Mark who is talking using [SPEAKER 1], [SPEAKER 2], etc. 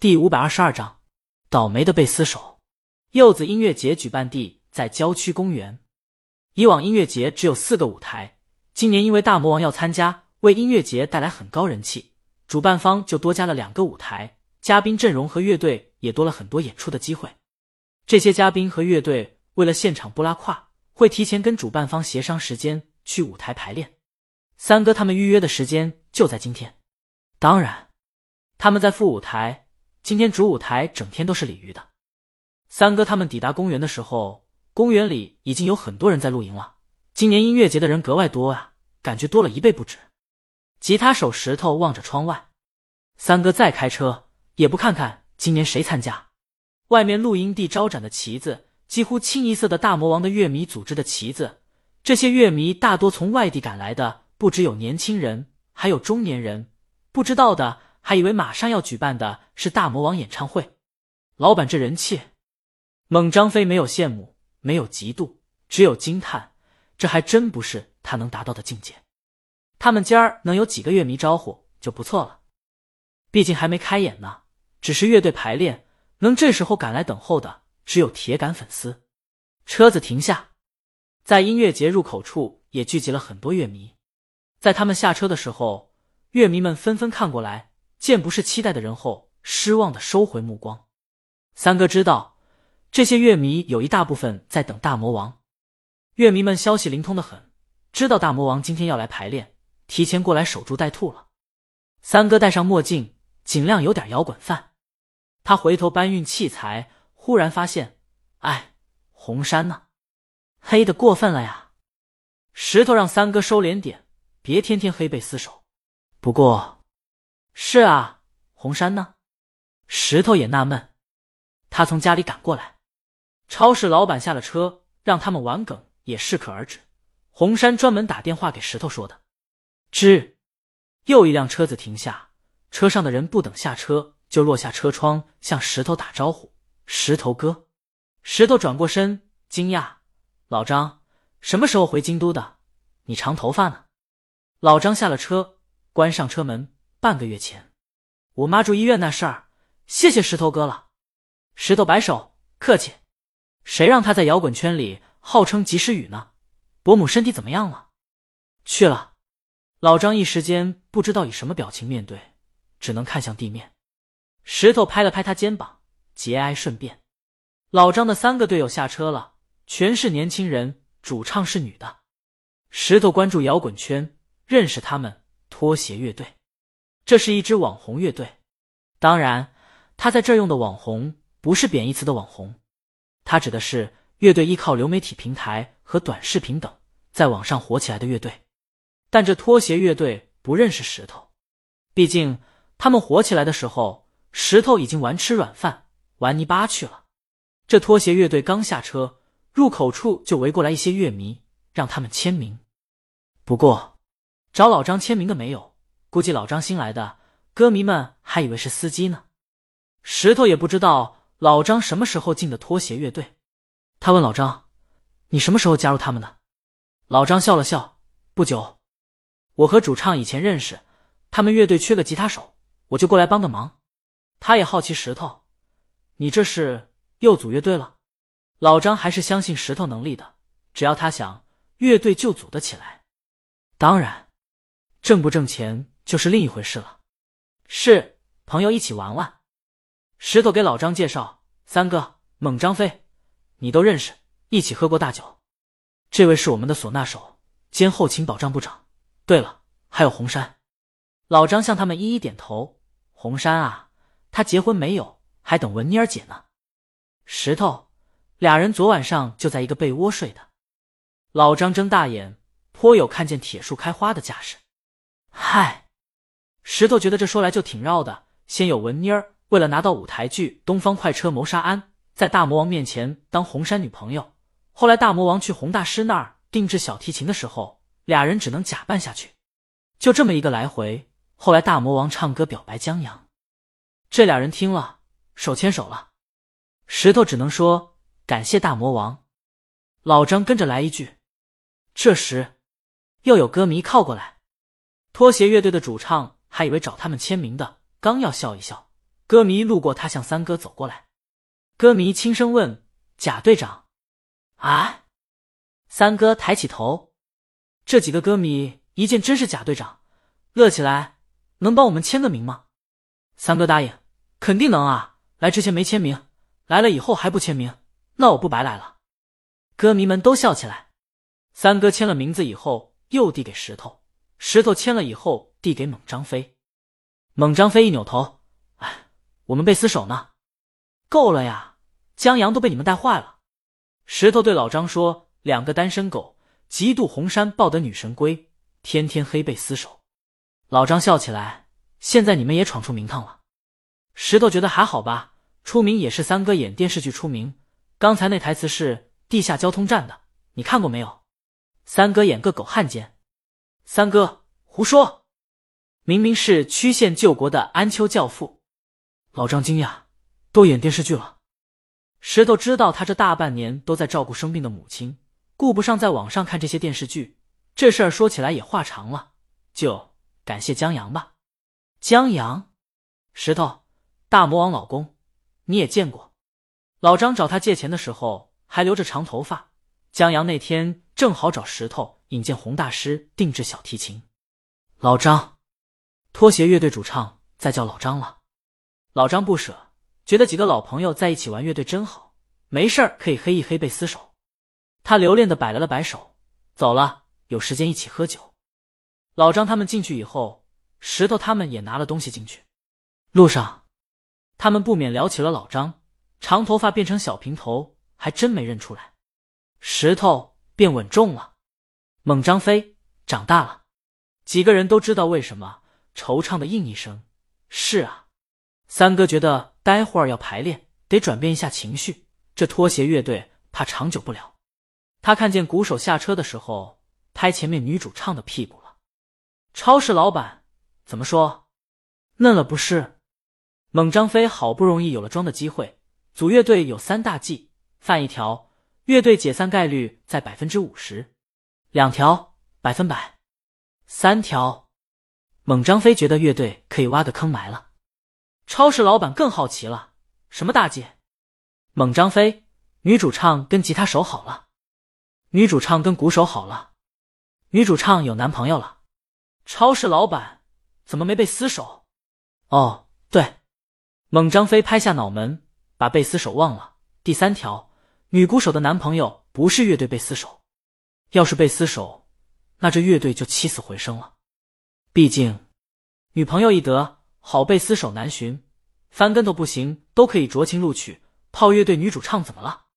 [SPEAKER 1] 第五百二十二章，倒霉的贝斯手。柚子音乐节举办地在郊区公园。以往音乐节只有四个舞台，今年因为大魔王要参加，为音乐节带来很高人气，主办方就多加了两个舞台，嘉宾阵容和乐队也多了很多演出的机会。这些嘉宾和乐队为了现场不拉胯，会提前跟主办方协商时间去舞台排练。三哥他们预约的时间就在今天，当然他们在副舞台。今天主舞台整天都是鲤鱼的。三哥他们抵达公园的时候，公园里已经有很多人在露营了。今年音乐节的人格外多啊，感觉多了一倍不止。吉他手石头望着窗外，三哥再开车也不看看今年谁参加。外面露营地招展的旗子，几乎清一色的大魔王的乐迷组织的旗子。这些乐迷大多从外地赶来的，不只有年轻人，还有中年人。不知道的。还以为马上要举办的是大魔王演唱会，老板这人气，猛张飞没有羡慕，没有嫉妒，只有惊叹，这还真不是他能达到的境界。他们今儿能有几个乐迷招呼就不错了，毕竟还没开演呢，只是乐队排练，能这时候赶来等候的只有铁杆粉丝。车子停下，在音乐节入口处也聚集了很多乐迷，在他们下车的时候，乐迷们纷纷看过来。见不是期待的人后，失望的收回目光。三哥知道，这些乐迷有一大部分在等大魔王。乐迷们消息灵通的很，知道大魔王今天要来排练，提前过来守株待兔了。三哥戴上墨镜，尽量有点摇滚范。他回头搬运器材，忽然发现，哎，红山呢？黑的过分了呀！石头让三哥收敛点，别天天黑贝斯手。不过。是啊，红山呢？石头也纳闷。他从家里赶过来，超市老板下了车，让他们玩梗也适可而止。红山专门打电话给石头说的。吱，又一辆车子停下，车上的人不等下车，就落下车窗向石头打招呼：“石头哥。”石头转过身，惊讶：“老张，什么时候回京都的？你长头发呢？”老张下了车，关上车门。半个月前，我妈住医院那事儿，谢谢石头哥了。石头摆手，客气。谁让他在摇滚圈里号称及时雨呢？伯母身体怎么样了？去了。老张一时间不知道以什么表情面对，只能看向地面。石头拍了拍他肩膀，节哀顺变。老张的三个队友下车了，全是年轻人，主唱是女的。石头关注摇滚圈，认识他们拖鞋乐队。这是一支网红乐队，当然，他在这用的网红不是贬义词的网红，他指的是乐队依靠流媒体平台和短视频等在网上火起来的乐队。但这拖鞋乐队不认识石头，毕竟他们火起来的时候，石头已经玩吃软饭、玩泥巴去了。这拖鞋乐队刚下车，入口处就围过来一些乐迷，让他们签名。不过，找老张签名的没有。估计老张新来的，歌迷们还以为是司机呢。石头也不知道老张什么时候进的拖鞋乐队。他问老张：“你什么时候加入他们的？”老张笑了笑：“不久，我和主唱以前认识，他们乐队缺个吉他手，我就过来帮个忙。”他也好奇石头：“你这是又组乐队了？”老张还是相信石头能力的，只要他想，乐队就组得起来。当然，挣不挣钱？就是另一回事了，是朋友一起玩玩。石头给老张介绍：“三哥，猛张飞，你都认识，一起喝过大酒。这位是我们的唢呐手兼后勤保障部长。对了，还有红山。”老张向他们一一点头。红山啊，他结婚没有？还等文妮儿姐呢。石头，俩人昨晚上就在一个被窝睡的。老张睁大眼，颇有看见铁树开花的架势。嗨。石头觉得这说来就挺绕的。先有文妮儿为了拿到舞台剧《东方快车谋杀案》，在大魔王面前当红山女朋友。后来大魔王去洪大师那儿定制小提琴的时候，俩人只能假扮下去。就这么一个来回。后来大魔王唱歌表白江阳，这俩人听了手牵手了。石头只能说感谢大魔王。老张跟着来一句。这时又有歌迷靠过来，拖鞋乐队的主唱。还以为找他们签名的，刚要笑一笑，歌迷路过，他向三哥走过来。歌迷轻声问：“贾队长？”啊！三哥抬起头，这几个歌迷一见真是贾队长，乐起来。能帮我们签个名吗？三哥答应：“肯定能啊！来之前没签名，来了以后还不签名，那我不白来了。”歌迷们都笑起来。三哥签了名字以后，又递给石头，石头签了以后，递给猛张飞。猛张飞一扭头：“哎，我们被厮守呢，够了呀！江阳都被你们带坏了。”石头对老张说：“两个单身狗，嫉妒红山抱得女神归，天天黑被厮守。”老张笑起来：“现在你们也闯出名堂了。”石头觉得还好吧，出名也是三哥演电视剧出名。刚才那台词是地下交通站的，你看过没有？三哥演个狗汉奸。三哥胡说，明明是曲线救国的安丘教父。老张惊讶：“都演电视剧了？”石头知道他这大半年都在照顾生病的母亲，顾不上在网上看这些电视剧。这事儿说起来也话长了，就。感谢江阳吧，江阳，石头，大魔王老公，你也见过。老张找他借钱的时候还留着长头发。江阳那天正好找石头引荐洪大师定制小提琴。老张，拖鞋乐队主唱再叫老张了。老张不舍，觉得几个老朋友在一起玩乐队真好，没事儿可以黑一黑贝斯手。他留恋的摆了了摆手，走了，有时间一起喝酒。老张他们进去以后，石头他们也拿了东西进去。路上，他们不免聊起了老张，长头发变成小平头，还真没认出来。石头变稳重了，猛张飞长大了。几个人都知道为什么，惆怅的应一声：“是啊。”三哥觉得待会儿要排练，得转变一下情绪，这拖鞋乐队怕长久不了。他看见鼓手下车的时候，拍前面女主唱的屁股了。超市老板怎么说？嫩了不是？猛张飞好不容易有了装的机会，组乐队有三大忌：犯一条，乐队解散概率在百分之五十；两条，百分百；三条，猛张飞觉得乐队可以挖个坑埋了。超市老板更好奇了：什么大忌？猛张飞，女主唱跟吉他手好了，女主唱跟鼓手好了，女主唱有男朋友了。超市老板怎么没被厮守？哦，对，猛张飞拍下脑门，把被厮守忘了。第三条，女鼓手的男朋友不是乐队被厮守，要是被厮守，那这乐队就起死回生了。毕竟，女朋友一得，好被厮守难寻，翻跟头不行都可以酌情录取。泡乐队女主唱怎么了？